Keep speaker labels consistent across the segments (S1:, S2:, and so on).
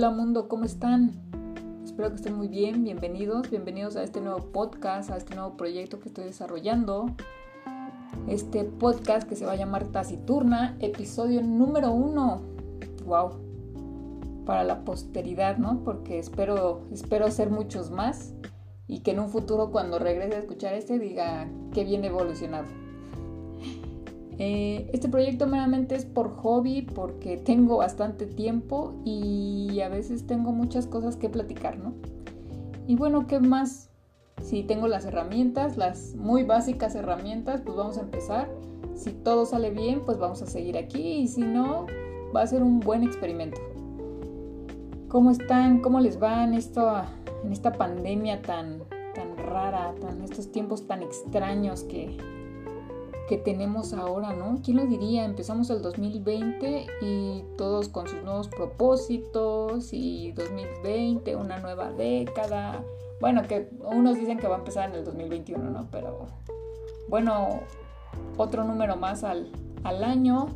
S1: Hola mundo, ¿cómo están? Espero que estén muy bien, bienvenidos, bienvenidos a este nuevo podcast, a este nuevo proyecto que estoy desarrollando. Este podcast que se va a llamar Taciturna, episodio número uno. ¡Wow! Para la posteridad, ¿no? Porque espero, espero hacer muchos más y que en un futuro cuando regrese a escuchar este diga que bien evolucionado. Eh, este proyecto meramente es por hobby, porque tengo bastante tiempo y a veces tengo muchas cosas que platicar, ¿no? Y bueno, ¿qué más? Si tengo las herramientas, las muy básicas herramientas, pues vamos a empezar. Si todo sale bien, pues vamos a seguir aquí y si no, va a ser un buen experimento. ¿Cómo están? ¿Cómo les va en, en esta pandemia tan, tan rara, en estos tiempos tan extraños que, que tenemos ahora, ¿no? ¿Quién lo diría? Empezamos el 2020 y todos con sus nuevos propósitos y 2020, una nueva década. Bueno, que unos dicen que va a empezar en el 2021, ¿no? Pero bueno, otro número más al, al año.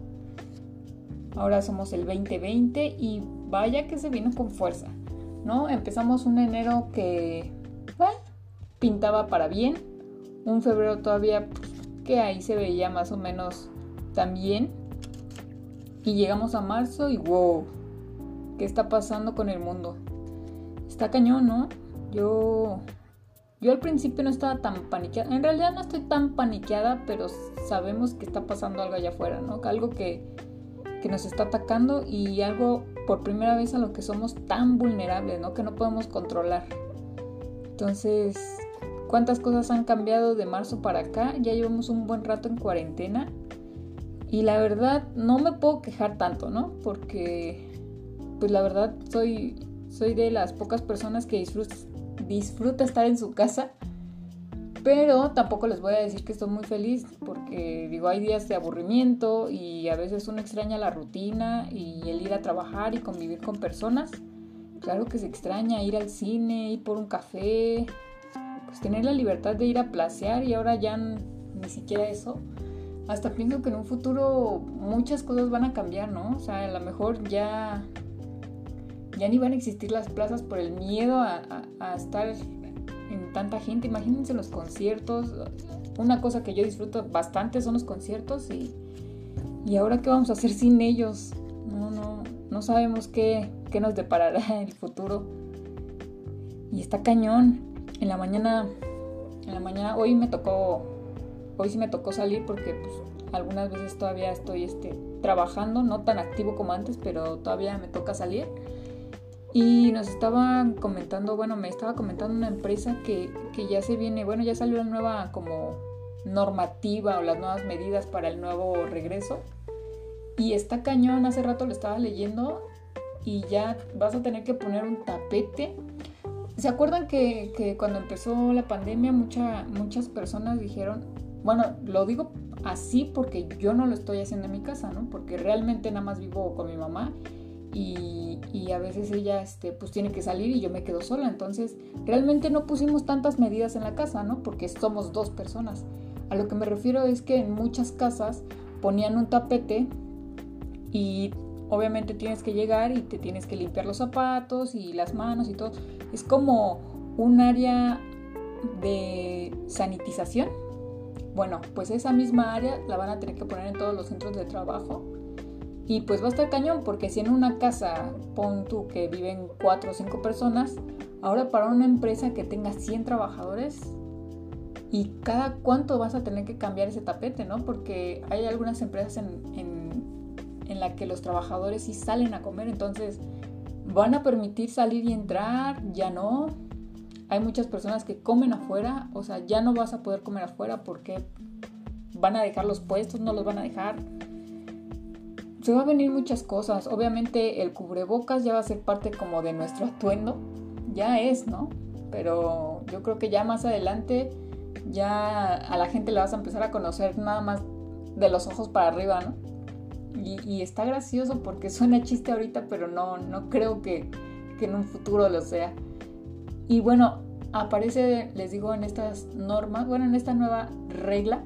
S1: Ahora somos el 2020 y vaya que se vino con fuerza, ¿no? Empezamos un enero que pintaba para bien, un febrero todavía pues, que ahí se veía más o menos también. Y llegamos a marzo y wow, ¿qué está pasando con el mundo? Está cañón, ¿no? Yo yo al principio no estaba tan paniqueada. En realidad no estoy tan paniqueada, pero sabemos que está pasando algo allá afuera, ¿no? Algo que, que, nos está atacando y algo por primera vez a lo que somos tan vulnerables, ¿no? Que no podemos controlar. Entonces, cuántas cosas han cambiado de marzo para acá. Ya llevamos un buen rato en cuarentena. Y la verdad no me puedo quejar tanto, ¿no? Porque pues la verdad soy, soy de las pocas personas que disfruta, estar en su casa. Pero tampoco les voy a decir que estoy muy feliz porque digo, hay días de aburrimiento y a veces uno extraña la rutina y el ir a trabajar y convivir con personas. Claro que se extraña ir al cine, ir por un café, pues, tener la libertad de ir a placear y ahora ya ni siquiera eso. Hasta pienso que en un futuro muchas cosas van a cambiar, ¿no? O sea, a lo mejor ya, ya ni van a existir las plazas por el miedo a, estar en tanta gente. Imagínense los conciertos. Una cosa que yo disfruto bastante son los conciertos y, y ahora qué vamos a hacer sin ellos. No, no, no sabemos qué, qué nos deparará el futuro. Y está cañón en la mañana, en la mañana, hoy me tocó, hoy sí me tocó salir porque pues, algunas veces todavía estoy este, trabajando, no tan activo como antes, pero todavía me toca salir. Y nos estaban comentando, bueno, me estaba comentando una empresa que, que ya se viene, bueno, ya salió la nueva como normativa o las nuevas medidas para el nuevo regreso. Y está cañón, hace rato lo estaba leyendo y ya vas a tener que poner un tapete ¿Se acuerdan que, cuando empezó la pandemia muchas personas dijeron, bueno, lo digo así porque yo no lo estoy haciendo en mi casa, ¿no? Porque realmente nada más vivo con mi mamá y, a veces ella este, pues tiene que salir y yo me quedo sola. Entonces, realmente no pusimos tantas medidas en la casa, ¿no? Porque somos dos personas. A lo que me refiero es que en muchas casas ponían un tapete y obviamente tienes que llegar y te tienes que limpiar los zapatos y las manos y todo. Es como un área de sanitización. Bueno, pues esa misma área la van a tener que poner en todos los centros de trabajo. Y pues va a estar cañón, porque si en una casa, pon tú que viven 4 o 5 personas, ahora para una empresa que tenga 100 trabajadores, y cada cuánto vas a tener que cambiar ese tapete, ¿no? Porque hay algunas empresas en, en en la que los trabajadores sí salen a comer, entonces van a permitir salir y entrar, ya no. Hay muchas personas que comen afuera, o sea, ya no vas a poder comer afuera porque van a dejar los puestos, no los van a dejar. se va a venir muchas cosas. Obviamente el cubrebocas ya va a ser parte como de nuestro atuendo. Ya es, ¿no? Pero yo creo que ya más adelante ya a la gente le vas a empezar a conocer nada más de los ojos para arriba, ¿no? Y, está gracioso porque suena chiste ahorita, pero no, no creo que, que en un futuro lo sea. Y bueno, aparece, les digo, en estas normas, bueno, en esta nueva regla,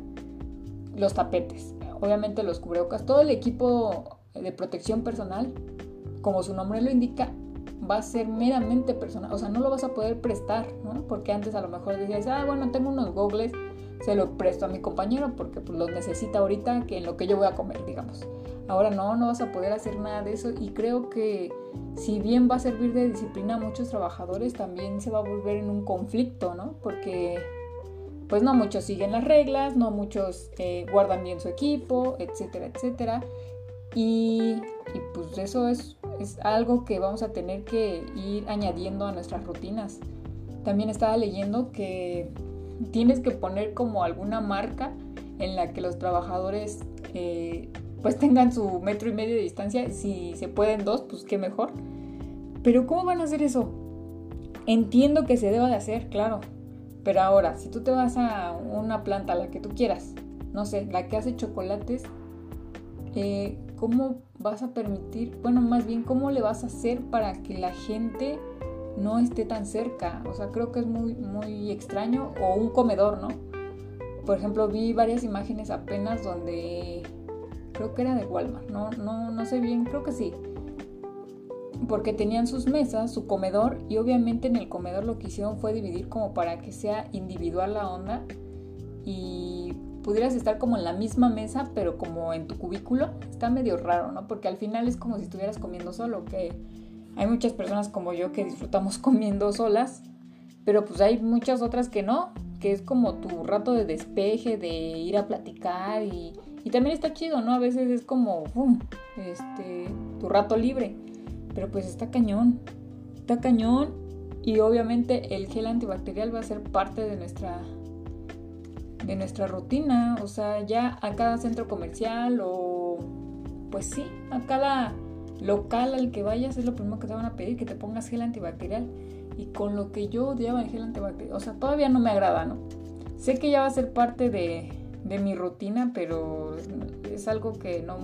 S1: los tapetes obviamente los cubrebocas, todo el equipo de protección personal, como su nombre lo indica, va a ser meramente personal, o sea, no lo vas a poder prestar, ¿no? Porque antes a lo mejor decías, ah, bueno, tengo unos gogles, se lo presto a mi compañero porque pues, los necesita ahorita que en lo que yo voy a comer, digamos. Ahora no, no vas a poder hacer nada de eso y creo que si bien va a servir de disciplina a muchos trabajadores, también se va a volver en un conflicto, ¿no? Porque pues no muchos siguen las reglas, no muchos eh, guardan bien su equipo, etcétera, etcétera. Y, pues eso es, es algo que vamos a tener que ir añadiendo a nuestras rutinas. También estaba leyendo que tienes que poner como alguna marca en la que los trabajadores eh, pues tengan su metro y medio de distancia. Si se pueden dos, pues qué mejor. Pero ¿cómo van a hacer eso? Entiendo que se deba de hacer, claro, pero ahora, si tú te vas a una planta, la que tú quieras, no sé, la que hace chocolates, eh, ¿cómo vas a permitir, bueno, más bien, cómo le vas a hacer para que la gente no esté tan cerca? O sea, creo que es muy, muy extraño. O un comedor, ¿no? Por ejemplo, vi varias imágenes apenas donde creo que era de Walmart, no, no, no sé bien, creo que sí, porque tenían sus mesas, su comedor y obviamente en el comedor lo que hicieron fue dividir como para que sea individual la onda y pudieras estar como en la misma mesa pero como en tu cubículo. Está medio raro, ¿no? Porque al final es como si estuvieras comiendo solo, que hay muchas personas como yo que disfrutamos comiendo solas, pero pues hay muchas otras que no, que es como tu rato de despeje, de ir a platicar y, y también está chido, ¿no? A veces es como, este, tu rato libre. Pero pues está cañón, está cañón y obviamente el gel antibacterial va a ser parte de nuestra de nuestra rutina, o sea, ya a cada centro comercial o pues sí, a cada local al que vayas es lo primero que te van a pedir que te pongas gel antibacterial y con lo que yo odiaba el gel antibacterial, o sea, todavía no me agrada, ¿no? Sé que ya va a ser parte de, de mi rutina, pero es algo que no,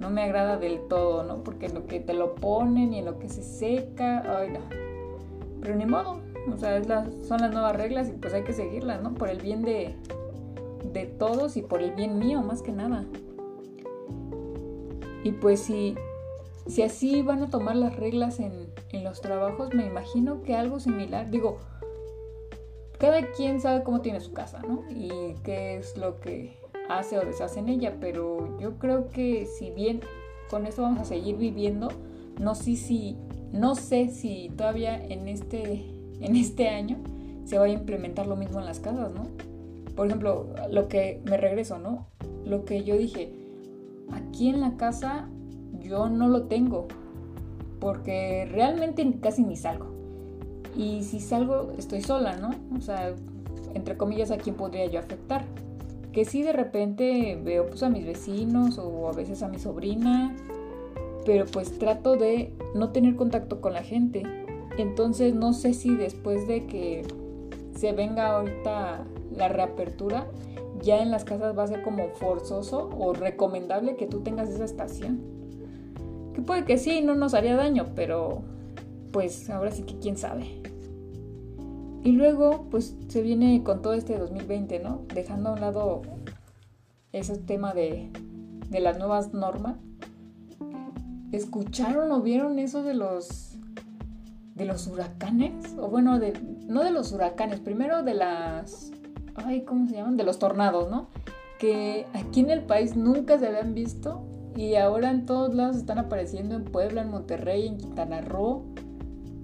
S1: no me agrada del todo, ¿no? Porque en lo que te lo ponen y en lo que se seca, ay no. Pero ni modo, o sea, son las nuevas reglas y pues hay que seguirlas, ¿no? Por el bien de, de todos y por el bien mío, más que nada. Y pues si, si así van a tomar las reglas en, en los trabajos, me imagino que algo similar, digo, cada quien sabe cómo tiene su casa, ¿no? Y qué es lo que hace o deshace en ella, pero yo creo que si bien con esto vamos a seguir viviendo, no sé si, no sé si todavía en este, en este año se vaya a implementar lo mismo en las casas, ¿no? Por ejemplo, lo que me regreso, ¿no? Lo que yo dije, aquí en la casa yo no lo tengo, porque realmente casi ni salgo. Y si salgo, estoy sola, ¿no? O sea, entre comillas, ¿a quién podría yo afectar? que sí de repente veo pues a mis vecinos o a veces a mi sobrina, pero pues trato de no tener contacto con la gente. Entonces no sé si después de que se venga ahorita la reapertura, ya en las casas va a ser como forzoso o recomendable que tú tengas esa estación. Que puede que sí, no nos haría daño, pero pues ahora sí que quién sabe. Y luego, pues se viene con todo este 2020, ¿no? Dejando a un lado ese tema de, de las nuevas normas. ¿Escucharon o vieron eso de los de los huracanes? O bueno, de, no de los huracanes, primero de las ay, ¿cómo se llaman? De los tornados, ¿no? Que aquí en el país nunca se habían visto y ahora en todos lados están apareciendo en Puebla, en Monterrey, en Quintana Roo.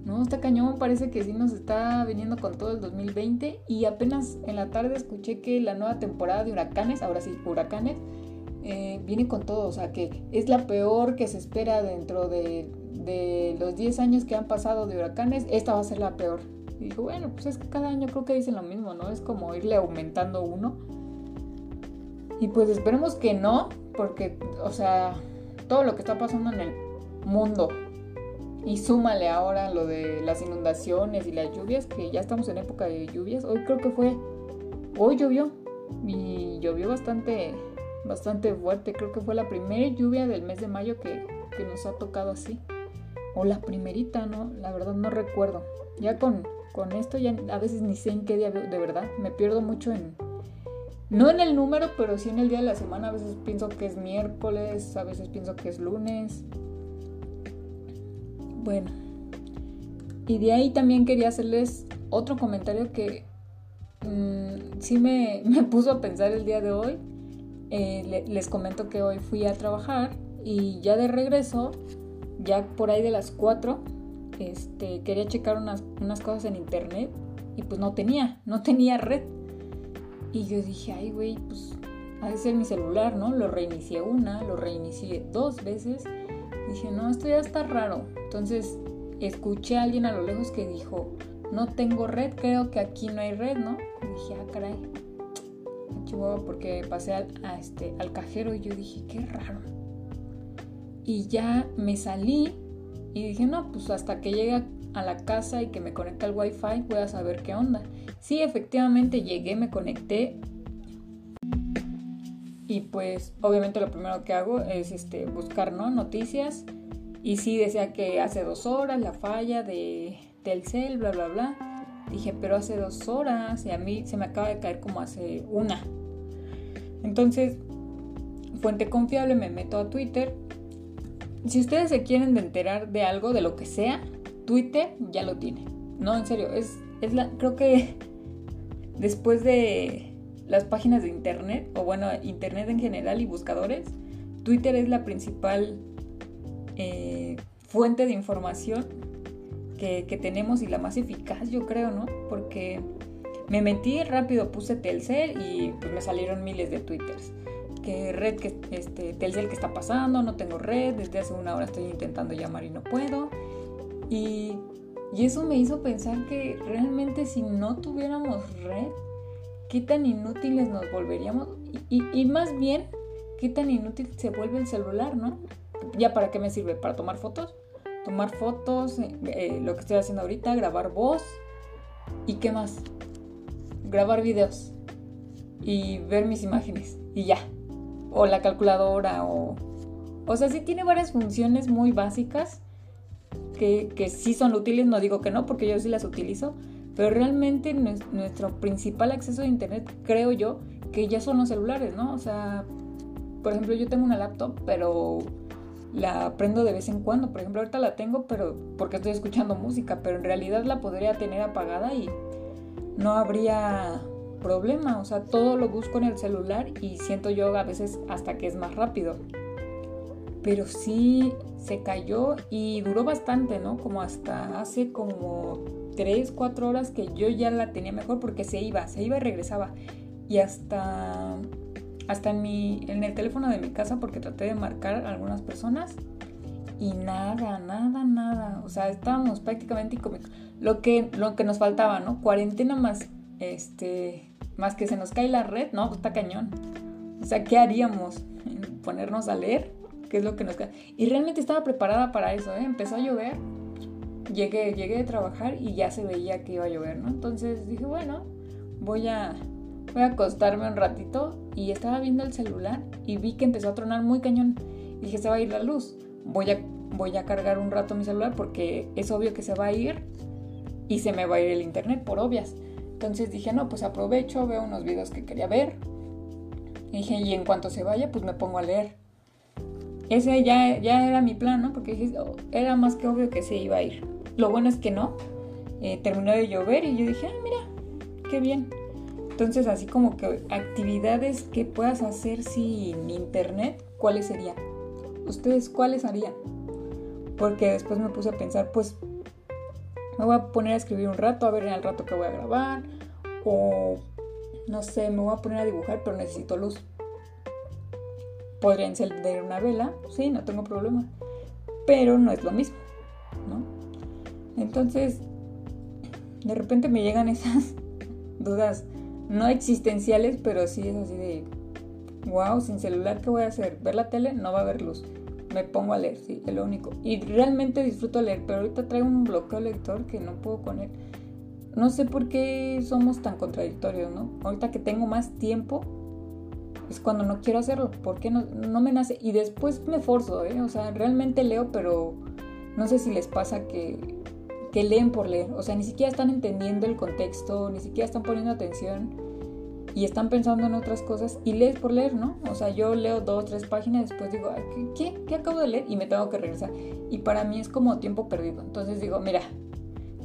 S1: No, está cañón, parece que sí nos está viniendo con todo el 2020 y apenas en la tarde escuché que la nueva temporada de huracanes, ahora sí, huracanes, eh, viene con todo, o sea que es la peor que se espera dentro de, los 10 años que han pasado de huracanes, esta va a ser la peor. Y dijo, bueno, pues es que cada año creo que dicen lo mismo, ¿no? Es como irle aumentando uno. Y pues esperemos que no, porque, o sea, todo lo que está pasando en el mundo. Y súmale ahora lo de las inundaciones y las lluvias, que ya estamos en época de lluvias. Hoy creo que fue, hoy llovió y llovió bastante, bastante fuerte. Creo que fue la primera lluvia del mes de mayo que, nos ha tocado así. O la primerita, ¿no? La verdad no recuerdo. Ya con, con esto ya a veces ni sé en qué día de verdad. Me pierdo mucho en, no en el número, pero sí en el día de la semana. A veces pienso que es miércoles, a veces pienso que es lunes. Bueno. Y de ahí también quería hacerles otro comentario que mm, sí me, puso a pensar el día de hoy. Eh, les comento que hoy fui a trabajar y ya de regreso, ya por ahí de las 4, este, quería checar unas, unas cosas en internet y pues no tenía, no tenía red. Y yo dije, ay, güey, pues ha de ser mi celular, ¿no? Lo reinicié una, lo reinicié dos veces. Dije, no, esto ya está raro. Entonces escuché a alguien a lo lejos que dijo, no tengo red, creo que aquí no hay red, ¿no? Y dije, ah, caray, chihuahua, porque pasé al, este, al cajero y yo dije, qué raro. Y ya me salí y dije, no, pues hasta que llegue a la casa y que me conecte al wifi voy saber qué onda. Sí, efectivamente llegué, me conecté y pues obviamente lo primero que hago es este, buscar ¿no? noticias y sí decía que hace dos horas la falla de Telcel, bla, bla, bla. Dije, pero hace dos horas y a mí se me acaba de caer como hace una. Entonces, fuente confiable, me meto a Twitter. Si ustedes se quieren enterar de algo, de lo que sea, Twitter ya lo tiene. No, en serio, es, es la, creo que después de las páginas de internet, o bueno, internet en general y buscadores, Twitter es la principal eh, fuente de información que, que, tenemos y la más eficaz, yo creo, ¿no? Porque me metí rápido, puse Telcel y pues me salieron miles de twitters. Que red, que este, Telcel, que está pasando? No tengo red, desde hace una hora estoy intentando llamar y no puedo. Y, eso me hizo pensar que realmente si no tuviéramos red, qué tan inútiles nos volveríamos. Y, más bien, qué tan inútil se vuelve el celular, ¿no? ¿Ya para qué me sirve? ¿Para tomar fotos? Tomar fotos, eh, eh, lo que estoy haciendo ahorita, grabar voz. ¿Y qué más? Grabar videos. Y ver mis imágenes. Y ya. O la calculadora o... O sea, sí tiene varias funciones muy básicas que, que sí son útiles, no digo que no, porque yo sí las utilizo, pero realmente nuestro principal acceso a Internet, creo yo, que ya son los celulares, ¿no? O sea, por ejemplo, yo tengo una laptop, pero la prendo de vez en cuando. Por ejemplo, ahorita la tengo, pero porque estoy escuchando música, pero en realidad la podría tener apagada y no habría problema. O sea, todo lo busco en el celular y siento yo a veces hasta que es más rápido. Pero sí se cayó y duró bastante, ¿no? Como hasta hace como 3, 4 horas que yo ya la tenía mejor porque se iba, se iba y regresaba. Y hasta, hasta en, mi, en el teléfono de mi casa porque traté de marcar a algunas personas y nada, nada, nada. O sea, estábamos prácticamente lo que, lo que nos faltaba, ¿no? Cuarentena más, este, más que se nos cae la red, ¿no? Está cañón. O sea, ¿qué haríamos? ¿Ponernos a leer? Es lo que nos queda. Y realmente estaba preparada para eso, ¿eh? Empezó a llover, llegué, llegué de trabajar y ya se veía que iba a llover, ¿no? Entonces dije, bueno, voy a, voy a acostarme un ratito y estaba viendo el celular y vi que empezó a tronar muy cañón. Y dije, se va a ir la luz. Voy a, voy a cargar un rato mi celular porque es obvio que se va a ir y se me va a ir el internet por obvias. Entonces dije, no, pues aprovecho, veo unos videos que quería ver. Y dije, y en cuanto se vaya, pues me pongo a leer ese ya, ya era mi plan, ¿no? Porque oh, era más que obvio que se iba a ir. Lo bueno es que no. Eh, terminó de llover y yo dije, ah, mira, qué bien. Entonces, así como que actividades que puedas hacer sin internet, ¿cuáles serían? ¿Ustedes cuáles harían? Porque después me puse a pensar, pues me voy a poner a escribir un rato, a ver en el rato que voy a grabar. O no sé, me voy a poner a dibujar, pero necesito luz. Podría encender una vela, sí, no tengo problema. Pero no es lo mismo, ¿no? Entonces, de repente me llegan esas dudas, no existenciales, pero sí es así de, wow, sin celular, ¿qué voy a hacer? ¿Ver la tele? No va a haber luz. me pongo a leer, sí, es lo único. Y realmente disfruto leer, pero ahorita traigo un bloqueo lector que no puedo con él. No sé por qué somos tan contradictorios, ¿no? Ahorita que tengo más tiempo, es cuando no quiero hacerlo, porque no, no me nace. Y después me forzo, ¿eh? O sea, realmente leo, pero no sé si les pasa que, que leen por leer. O sea, ni siquiera están entendiendo el contexto, ni siquiera están poniendo atención y están pensando en otras cosas y lees por leer, ¿no? O sea, yo leo dos, tres páginas después digo, ¿qué, ¿qué, acabo de leer? Y me tengo que regresar. Y para mí es como tiempo perdido. Entonces digo, mira,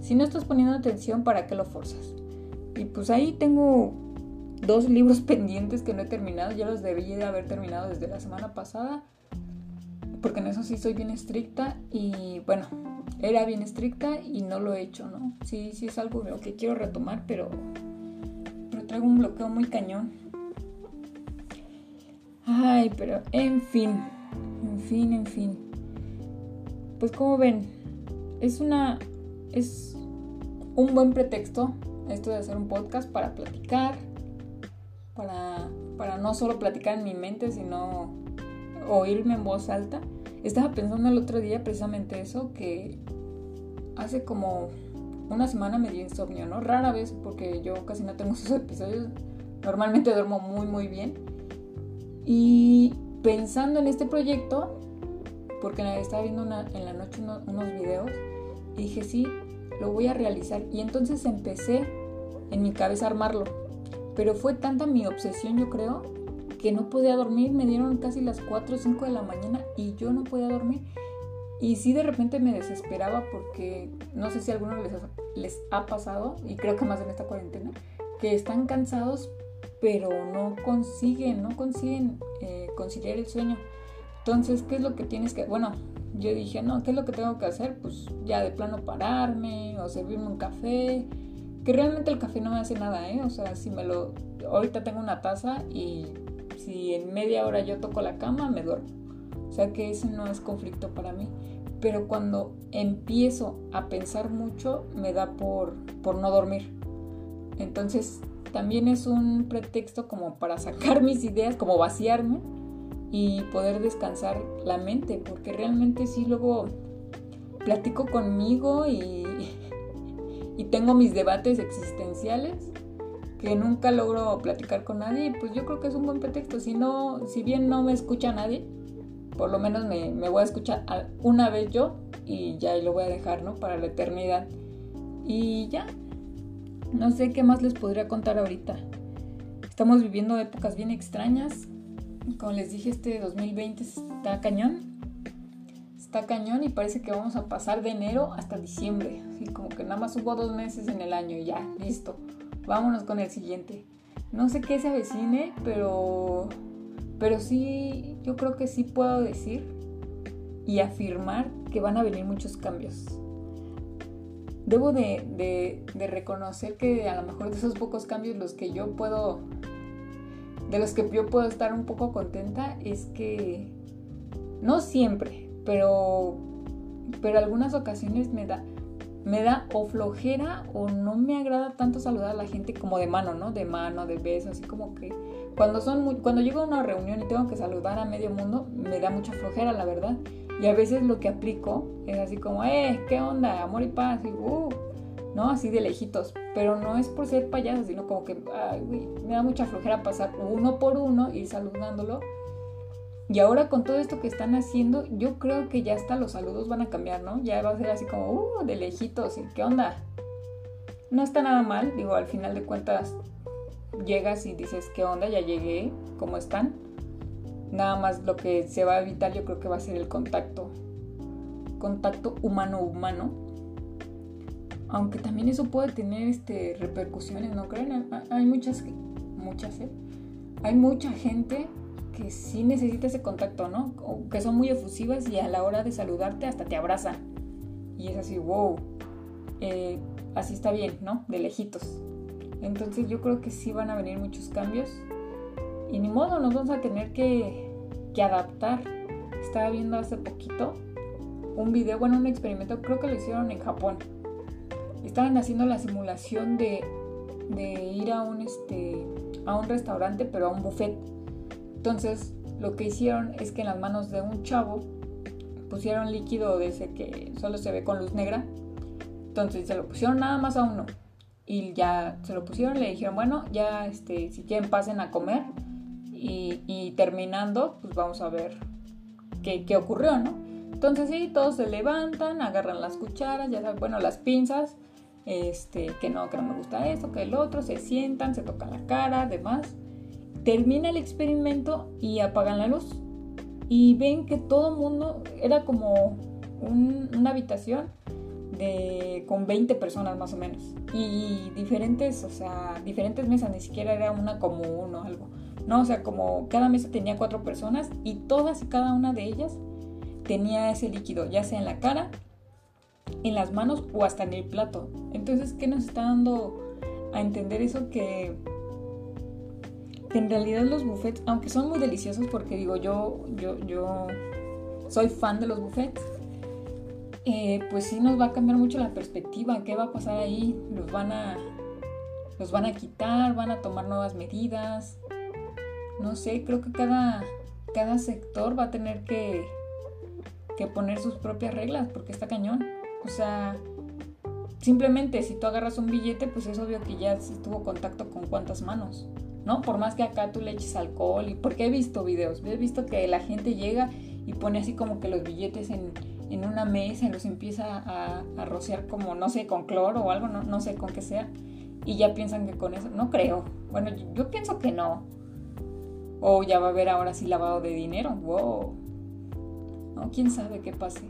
S1: si no estás poniendo atención, ¿para qué lo forzas? Y pues ahí tengo dos libros pendientes que no he terminado, ya los debí de haber terminado desde la semana pasada, porque en eso sí soy bien estricta y bueno, era bien estricta y no lo he hecho, ¿no? Sí, sí es algo que quiero retomar, pero traigo un bloqueo muy cañón. Ay, pero en fin, en fin, en fin. Pues como ven, es una es un buen pretexto esto de hacer un podcast para platicar, para, para no solo platicar en mi mente, sino oírme en voz alta. Estaba pensando el otro día precisamente eso, que hace como una semana me dio insomnio, ¿no? Rara vez, porque yo casi no tengo esos episodios. Normalmente duermo muy, muy bien. Y pensando en este proyecto, porque estaba viendo en la noche unos, videos, y dije, sí, lo voy a realizar. Y entonces empecé en mi cabeza a armarlo. Pero fue tanta mi obsesión, yo creo, que no podía dormir. Me dieron casi las 4 o 5 de la mañana y yo no podía dormir. Y sí de repente me desesperaba porque no sé si a alguno les ha, les ha pasado, y creo que más en esta cuarentena, que están cansados pero no consiguen, no consiguen eh, conciliar el sueño. Entonces, ¿qué es lo que tienes que...? Bueno, yo dije, no, ¿qué es lo que tengo que hacer? Pues ya de plano pararme o servirme un café, que realmente el café no me hace nada, ¿eh? O sea, si me lo... Ahorita tengo una taza y si en media hora yo toco la cama, me duermo. O sea que ese no es conflicto para mí. Pero cuando empiezo a pensar mucho, me da por, por no dormir. Entonces también es un pretexto como para sacar mis ideas, como vaciarme y poder descansar la mente, porque realmente sí luego platico conmigo y, y tengo mis debates existenciales que nunca logro platicar con nadie, pues yo creo que es un buen pretexto. Si no, si bien no me escucha nadie, por lo menos me, voy a escuchar una vez yo y ya lo voy a dejar, ¿no? Para la eternidad. Y ya, no sé qué más les podría contar ahorita. Estamos viviendo épocas bien extrañas. Como les dije, este 2020 está cañón. Está cañón y parece que vamos a pasar de enero hasta diciembre. Así como que nada más hubo dos meses en el año y ya, listo. Vámonos con el siguiente. No sé qué se avecine, pero pero sí, yo creo que sí puedo decir y afirmar que van a venir muchos cambios. Debo de, reconocer que a lo mejor de esos pocos cambios los que yo puedo, de los que yo puedo estar un poco contenta es que, no siempre, pero, pero algunas ocasiones me da, me da o flojera o no me agrada tanto saludar a la gente como de mano, ¿no? De mano, de beso, así como que cuando, son cuando llego a una reunión y tengo que saludar a medio mundo, me da mucha flojera, la verdad. Y a veces lo que aplico es así como, eh, ¿qué onda? Amor y paz, y uh, ¿no? Así de lejitos. Pero no es por ser payaso, sino como que, ay, me da mucha flojera pasar uno por uno, ir saludándolo. Y ahora con todo esto que están haciendo, yo creo que ya hasta los saludos van a cambiar, ¿no? Ya va a ser así como, uh, de lejitos, ¿y qué onda? No está nada mal, digo, al final de cuentas llegas y dices, ¿qué onda? Ya llegué, ¿cómo están? Nada más lo que se va a evitar yo creo que va a ser el contacto, contacto humano-humano. Aunque también eso puede tener este, repercusiones, ¿no creen? Hay muchas, muchas, ¿eh? Hay mucha gente que sí necesita ese contacto, ¿no? que son muy efusivas y a la hora de saludarte hasta te abrazan. Y es así, wow, eh, así está bien, ¿no? De lejitos. Entonces yo creo que sí van a venir muchos cambios. Y ni modo, nos vamos a tener que, adaptar. Estaba viendo hace poquito un video, bueno, un experimento, creo que lo hicieron en Japón. Estaban haciendo la simulación de, ir a un, este, a un restaurante, pero a un buffet. Entonces, lo que hicieron es que en las manos de un chavo pusieron líquido de ese que solo se ve con luz negra. Entonces se lo pusieron nada más a uno. Y ya se lo pusieron, le dijeron, bueno, ya este, si quieren pasen a comer. Y, terminando, pues vamos a ver qué, qué ocurrió, ¿no? Entonces sí, todos se levantan, agarran las cucharas, ya saben, bueno, las pinzas, este, que no, que no me gusta esto, que el otro, se sientan, se tocan la cara, demás. Termina el experimento y apagan la luz. Y ven que todo el mundo era como una habitación de, con 20 personas más o menos. Y diferentes, o sea, diferentes mesas, ni siquiera era una común o algo. No, o sea, como cada mesa tenía cuatro personas y todas y cada una de ellas tenía ese líquido, ya sea en la cara, en las manos o hasta en el plato. Entonces, ¿qué nos está dando a entender eso? Que, en realidad los buffets, aunque son muy deliciosos, porque digo, yo, yo, yo soy fan de los buffets, eh, pues sí nos va a cambiar mucho la perspectiva. ¿Qué va a pasar ahí? Los van a, los van a quitar, van a tomar nuevas medidas. No sé, creo que cada, cada sector va a tener que, que poner sus propias reglas, porque está cañón. O sea, simplemente si tú agarras un billete, pues es obvio que ya tuvo contacto con cuántas manos, ¿no? Por más que acá tú le eches alcohol y porque he visto videos, he visto que la gente llega y pone así como que los billetes en, una mesa y los empieza a, rociar como, no sé, con cloro o algo, no, no sé con qué sea, y ya piensan que con eso, no creo, bueno, yo, pienso que no. O ya va a haber ahora sí lavado de dinero, wow. No, quién sabe qué pase.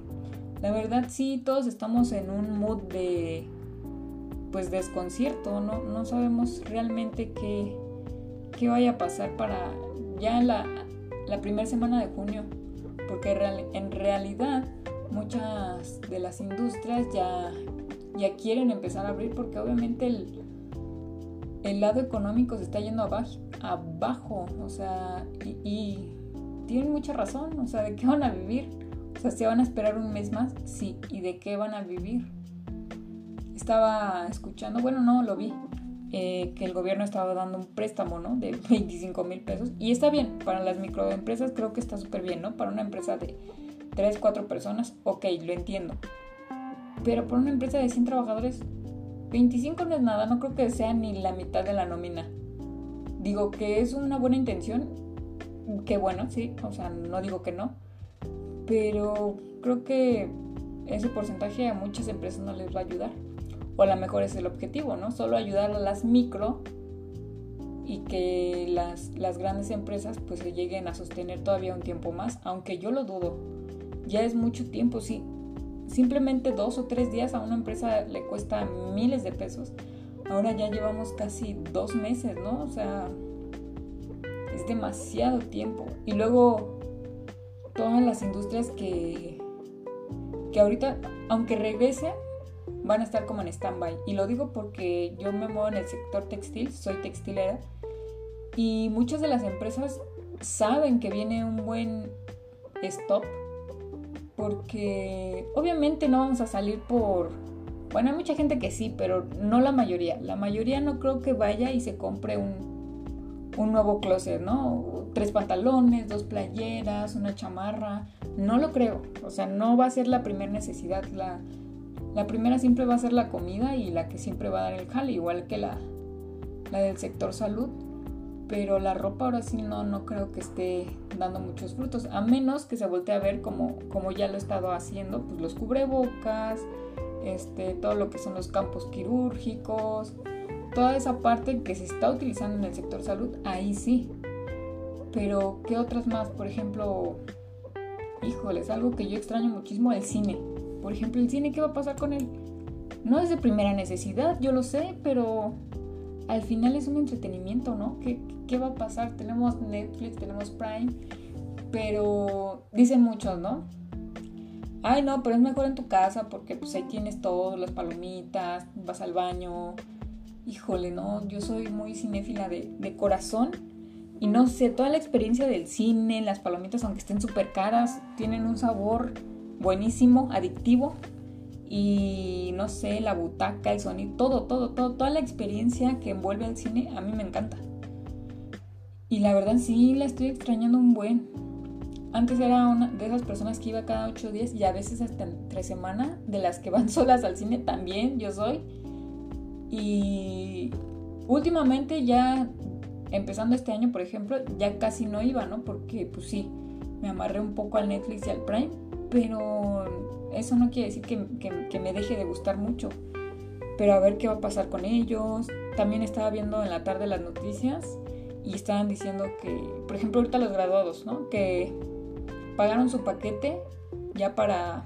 S1: La verdad sí, todos estamos en un mood de pues desconcierto, no, no sabemos realmente qué, qué vaya a pasar para ya la, la primera semana de junio, porque en realidad muchas de las industrias ya, ya quieren empezar a abrir porque obviamente el, el lado económico se está yendo abajo, abajo o sea, y, y tienen mucha razón, o sea, ¿de qué van a vivir? O sea, ¿se van a esperar un mes más? Sí. ¿Y de qué van a vivir? Estaba escuchando, bueno, no, lo vi, eh, que el gobierno estaba dando un préstamo, ¿no? De 25 mil pesos. Y está bien, para las microempresas creo que está súper bien, ¿no? Para una empresa de 3, 4 personas, ok, lo entiendo. Pero para una empresa de 100 trabajadores, 25 no es nada, no creo que sea ni la mitad de la nómina. Digo que es una buena intención, que bueno, sí, o sea, no digo que no pero creo que ese porcentaje a muchas empresas no les va a ayudar. O a lo mejor es el objetivo, ¿no? Solo ayudar a las micro y que las, las grandes empresas pues se lleguen a sostener todavía un tiempo más, aunque yo lo dudo. Ya es mucho tiempo, sí. Simplemente dos o tres días a una empresa le cuesta miles de pesos. Ahora ya llevamos casi dos meses, ¿no? O sea, es demasiado tiempo. Y luego todas las industrias que, que ahorita, aunque regresen, van a estar como en stand-by. Y lo digo porque yo me muevo en el sector textil, soy textilera, y muchas de las empresas saben que viene un buen stop, porque obviamente no vamos a salir por... Bueno, hay mucha gente que sí, pero no la mayoría. La mayoría no creo que vaya y se compre un, un nuevo closet, ¿no? Tres pantalones, dos playeras, una chamarra. No lo creo. O sea, no va a ser la primera necesidad. La, la primera siempre va a ser la comida y la que siempre va a dar el jale, igual que la, la del sector salud. Pero la ropa ahora sí no, no creo que esté dando muchos frutos, a menos que se voltee a ver como, como ya lo he estado haciendo, pues los cubrebocas, este, todo lo que son los campos quirúrgicos, toda esa parte que se está utilizando en el sector salud, ahí sí. Pero, ¿qué otras más? Por ejemplo, híjoles, algo que yo extraño muchísimo, el cine. Por ejemplo, el cine, ¿qué va a pasar con él? No es de primera necesidad, yo lo sé, pero al final es un entretenimiento, ¿no? ¿Qué, qué va a pasar? Tenemos Netflix, tenemos Prime, pero dicen muchos, ¿no? Ay, no, pero es mejor en tu casa porque pues ahí tienes todo, las palomitas, vas al baño, híjole, no, yo soy muy cinéfila de, corazón y no sé, toda la experiencia del cine, las palomitas, aunque estén súper caras, tienen un sabor buenísimo, adictivo. Y no sé, la butaca, el sonido, todo, todo, todo, toda la experiencia que envuelve al cine, a mí me encanta. Y la verdad sí, la estoy extrañando un buen. antes era una de esas personas que iba cada ocho días y a veces hasta tres semanas, de las que van solas al cine también, yo soy. Y últimamente ya, empezando este año, por ejemplo, ya casi no iba, ¿no? Porque pues sí, me amarré un poco al Netflix y al Prime, pero eso no quiere decir que, que me deje de gustar mucho. Pero a ver qué va a pasar con ellos. También estaba viendo en la tarde las noticias y estaban diciendo que, por ejemplo, ahorita los graduados, ¿no? Que pagaron su paquete ya para,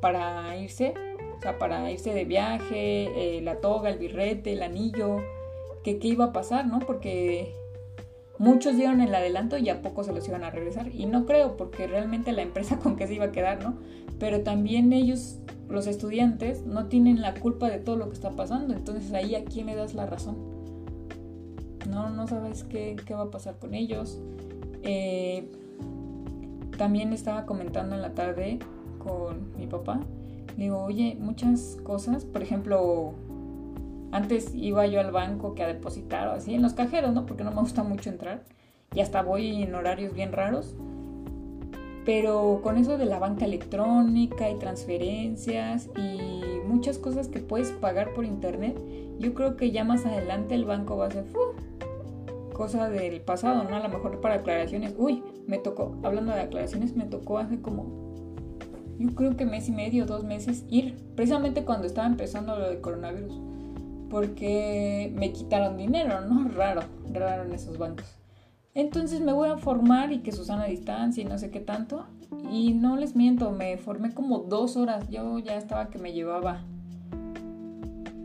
S1: para irse, o sea, para irse de viaje, eh, la toga, el birrete, el anillo, que qué iba a pasar, ¿no? Porque muchos dieron el adelanto y a poco se los iban a regresar. Y no creo, porque realmente la empresa con qué se iba a quedar, ¿no? Pero también ellos, los estudiantes, no tienen la culpa de todo lo que está pasando. Entonces ahí a quién le das la razón no, no sabes qué, va a pasar con ellos. Eh, también estaba comentando en la tarde con mi papá. Le digo, oye, muchas cosas, por ejemplo, antes iba yo al banco que a depositar o así, en los cajeros, ¿no? Porque no me gusta mucho entrar. Y hasta voy en horarios bien raros. Pero con eso de la banca electrónica y transferencias y muchas cosas que puedes pagar por internet, yo creo que ya más adelante el banco va a ser cosa del pasado, ¿no? A lo mejor para aclaraciones. Uy, me tocó, hablando de aclaraciones, me tocó hace como, yo creo que mes y medio, dos meses, ir, precisamente cuando estaba empezando lo del coronavirus, porque me quitaron dinero, ¿no? Raro, raro en esos bancos. Entonces me voy a formar y que Susana a distancia y no sé qué tanto. Y no les miento, me formé como dos horas. Yo ya estaba que me llevaba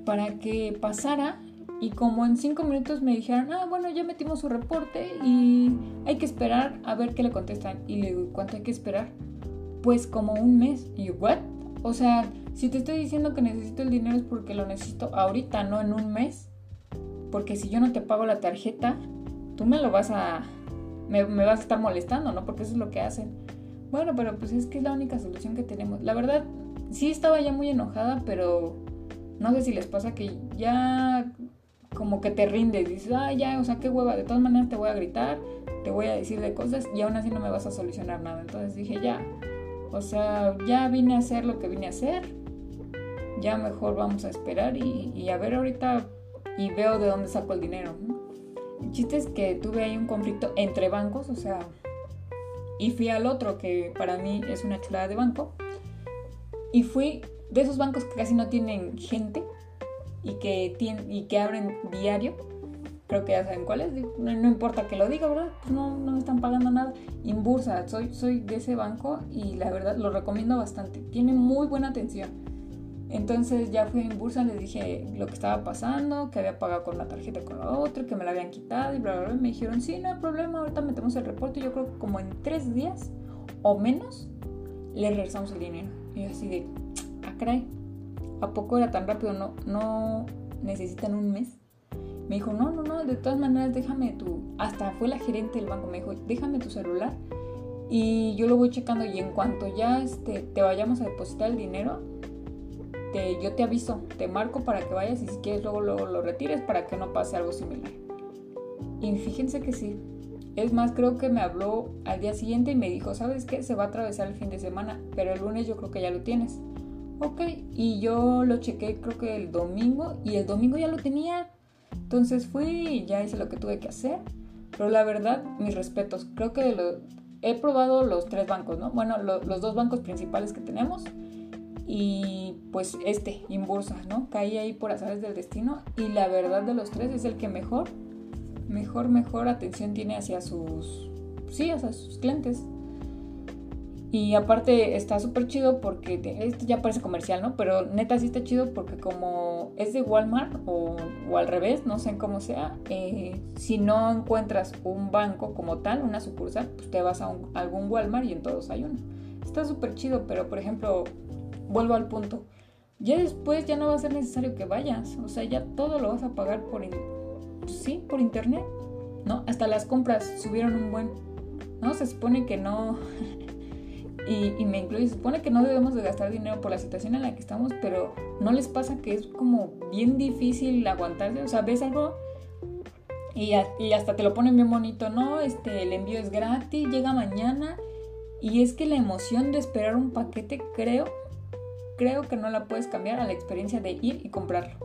S1: para que pasara y como en cinco minutos me dijeron, ah, bueno, ya metimos su reporte y hay que esperar a ver qué le contestan. Y le digo, ¿cuánto hay que esperar? Pues como un mes. Y yo, ¿what? O sea, si te estoy diciendo que necesito el dinero es porque lo necesito ahorita, no en un mes. Porque si yo no te pago la tarjeta, tú me lo vas a... Me, vas a estar molestando, ¿no? Porque eso es lo que hacen. Bueno, pero pues es que es la única solución que tenemos. La verdad, sí estaba ya muy enojada, pero no sé si les pasa que ya como que te rindes, dices, ah, ya, o sea, qué hueva, de todas maneras te voy a gritar, te voy a decir de cosas y aún así no me vas a solucionar nada. Entonces dije, ya, o sea, ya vine a hacer lo que vine a hacer, ya mejor vamos a esperar y, a ver ahorita y veo de dónde saco el dinero. El chiste es que tuve ahí un conflicto entre bancos, o sea, y fui al otro que para mí es una chulada de banco y fui de esos bancos que casi no tienen gente y que, tienen, y que abren diario, creo que ya saben cuáles, no, importa que lo diga, ¿verdad? Pues no, no me están pagando nada. Inbursa, soy, soy de ese banco y la verdad lo recomiendo bastante. Tiene muy buena atención. Entonces ya fui a Inbursa, les dije lo que estaba pasando, que había pagado con la tarjeta con la otra, que me la habían quitado y bla, bla, bla. Me dijeron, sí, no hay problema, ahorita metemos el reporte. Yo creo que como en tres días o menos le regresamos el dinero. Y así de, ah, caray, ¿a poco era tan rápido? No, no necesitan un mes. Me dijo, no, no, no, de todas maneras déjame tu, hasta fue la gerente del banco, me dijo, déjame tu celular y yo lo voy checando y en cuanto ya este, te vayamos a depositar el dinero, yo te aviso, te marco para que vayas y si quieres luego, luego lo retires para que no pase algo similar. Y fíjense que sí. Es más, creo que me habló al día siguiente y me dijo, ¿sabes qué? Se va a atravesar el fin de semana, pero el lunes yo creo que ya lo tienes. Ok, y yo lo chequé creo que el domingo y el domingo ya lo tenía. Entonces fui y ya hice lo que tuve que hacer. Pero la verdad, mis respetos. Creo que lo, he probado los tres bancos, ¿no? Bueno, los dos bancos principales que tenemos. Y pues este, Inbursa, ¿no? Caí ahí por azares del destino. Y la verdad de los tres es el que mejor, mejor, mejor atención tiene hacia sus, sí, hacia sus clientes. Y aparte está súper chido porque esto ya parece comercial, ¿no? Pero neta sí está chido porque como es de Walmart o, al revés, no sé cómo sea, eh, si no encuentras un banco como tal, una sucursal, pues te vas a, algún Walmart y en todos hay uno. Está súper chido, pero por ejemplo, vuelvo al punto. Ya después ya no va a ser necesario que vayas, o sea, ya todo lo vas a pagar por, pues sí, por internet, ¿no? Hasta las compras subieron un buen, ¿no? Se supone que no... y, me incluye, se supone que no debemos de gastar dinero por la situación en la que estamos, pero no les pasa que es como bien difícil aguantarse, o sea, ves algo y, y hasta te lo ponen bien bonito, ¿no? Este, el envío es gratis, llega mañana Y es que la emoción de esperar un paquete, creo, creo que no la puedes cambiar a la experiencia de ir y comprarlo.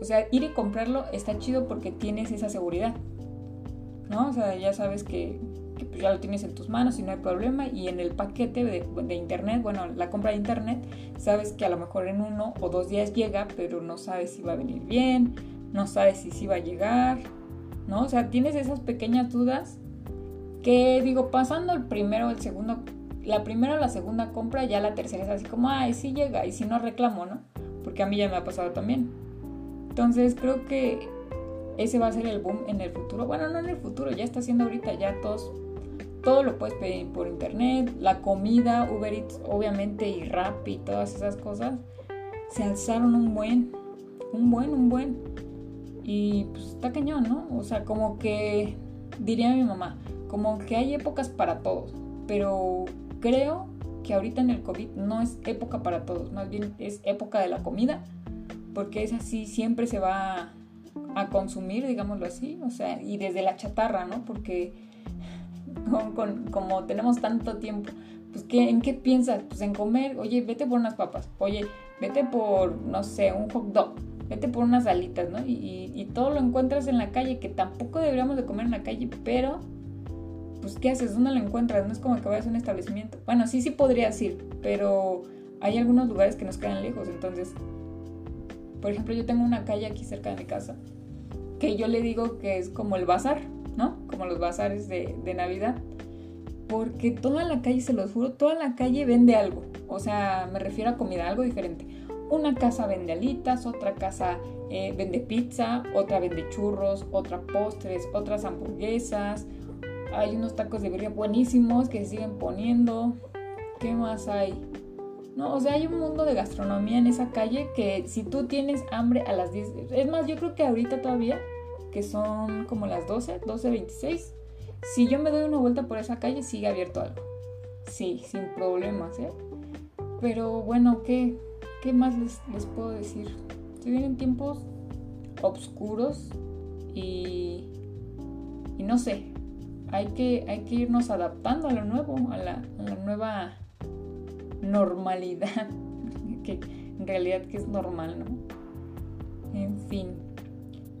S1: O sea, ir y comprarlo está chido porque tienes esa seguridad. ¿No? O sea, ya sabes que, pues ya lo tienes en tus manos y no hay problema. Y en el paquete de, internet, bueno, la compra de internet, sabes que a lo mejor en uno o dos días llega, pero no sabes si va a venir bien, no sabes si sí va a llegar, ¿no? O sea, tienes esas pequeñas dudas que digo, pasando el primero, el segundo, la primera o la segunda compra, ya la tercera es así como, ay, sí llega, y si no reclamo, ¿no? Porque a mí ya me ha pasado también. Entonces creo que ese va a ser el boom en el futuro. Bueno, no en el futuro, ya está haciendo ahorita, ya todos, todo lo puedes pedir por internet, la comida, Uber Eats, obviamente, y Rappi y todas esas cosas, se alzaron un buen, un buen, un buen. Y pues está cañón, ¿no? O sea, como que, diría mi mamá, como que hay épocas para todos, pero creo que ahorita en el COVID no es época para todos, más bien es época de la comida, porque es así, siempre se va a consumir, digámoslo así, o sea, y desde la chatarra, ¿no? Porque como tenemos tanto tiempo, pues ¿qué, ¿en qué piensas? Pues en comer, oye, vete por unas papas, oye, vete por, no sé, un hot dog, vete por unas alitas, ¿no? Y, y todo lo encuentras en la calle, que tampoco deberíamos de comer en la calle, pero pues ¿qué haces? ¿Dónde lo encuentras? No es como que vayas a un establecimiento. Bueno, sí, sí podrías ir, pero hay algunos lugares que nos quedan lejos. Entonces, por ejemplo, yo tengo una calle aquí cerca de mi casa que yo le digo que es como el bazar, ¿no? Como los bazares de, de Navidad. Porque toda la calle, se los juro, toda la calle vende algo. O sea, me refiero a comida, algo diferente. Una casa vende alitas, otra casa eh, vende pizza, otra vende churros, otra postres, otras hamburguesas, hay unos tacos de birria buenísimos que se siguen poniendo. ¿Qué más hay? No, o sea, hay un mundo de gastronomía en esa calle que si tú tienes hambre a las 10, es más, yo creo que ahorita todavía, que son como las 12, 12, 26, si yo me doy una vuelta por esa calle, sigue abierto algo. Sí, sin problemas, ¿eh? Pero bueno, ¿qué, qué más les, les puedo decir? Se vienen tiempos oscuros y, y no sé, hay que, hay que irnos adaptando a lo nuevo, a la, nueva normalidad, que en realidad que es normal, ¿no? En fin,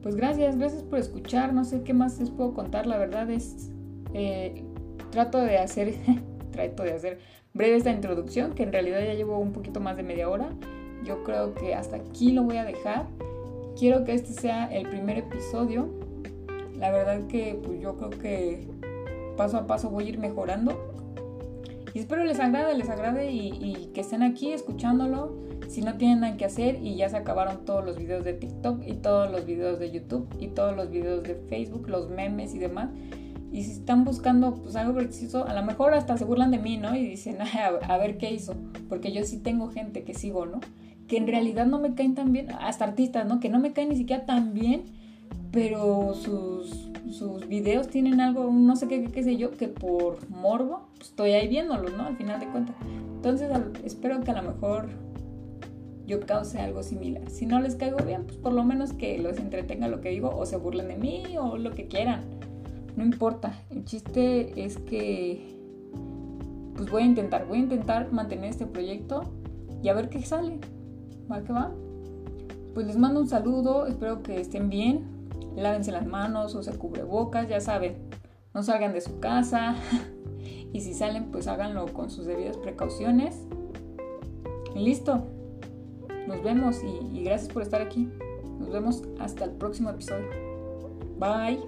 S1: pues gracias, gracias por escuchar, no sé qué más les puedo contar, la verdad es, eh, trato de hacer, trato de hacer breve esta introducción, que en realidad ya llevo un poquito más de media hora, yo creo que hasta aquí lo voy a dejar, quiero que este sea el primer episodio, la verdad que pues yo creo que paso a paso voy a ir mejorando. Y espero les agrade, les agrade y, que estén aquí escuchándolo. Si no tienen nada que hacer y ya se acabaron todos los videos de TikTok y todos los videos de YouTube y todos los videos de Facebook, los memes y demás. Y si están buscando pues algo preciso, a lo mejor hasta se burlan de mí, ¿no? Y dicen, a ver qué hizo. Porque yo sí tengo gente que sigo, ¿no? Que en realidad no me caen tan bien, hasta artistas, ¿no? Que no me caen ni siquiera tan bien, pero sus sus videos tienen algo, no sé qué, sé yo, que por morbo pues, estoy ahí viéndolos, ¿no? Al final de cuentas. Entonces espero que a lo mejor yo cause algo similar. Si no les caigo bien, pues por lo menos que los entretenga lo que digo o se burlen de mí o lo que quieran. No importa. El chiste es que pues voy a intentar, voy a intentar mantener este proyecto y a ver qué sale. ¿Va que va? Pues les mando un saludo, espero que estén bien lávense las manos, o usen cubrebocas, ya saben, no salgan de su casa y si salen pues háganlo con sus debidas precauciones. Y listo, nos vemos y gracias por estar aquí. Nos vemos hasta el próximo episodio. Bye.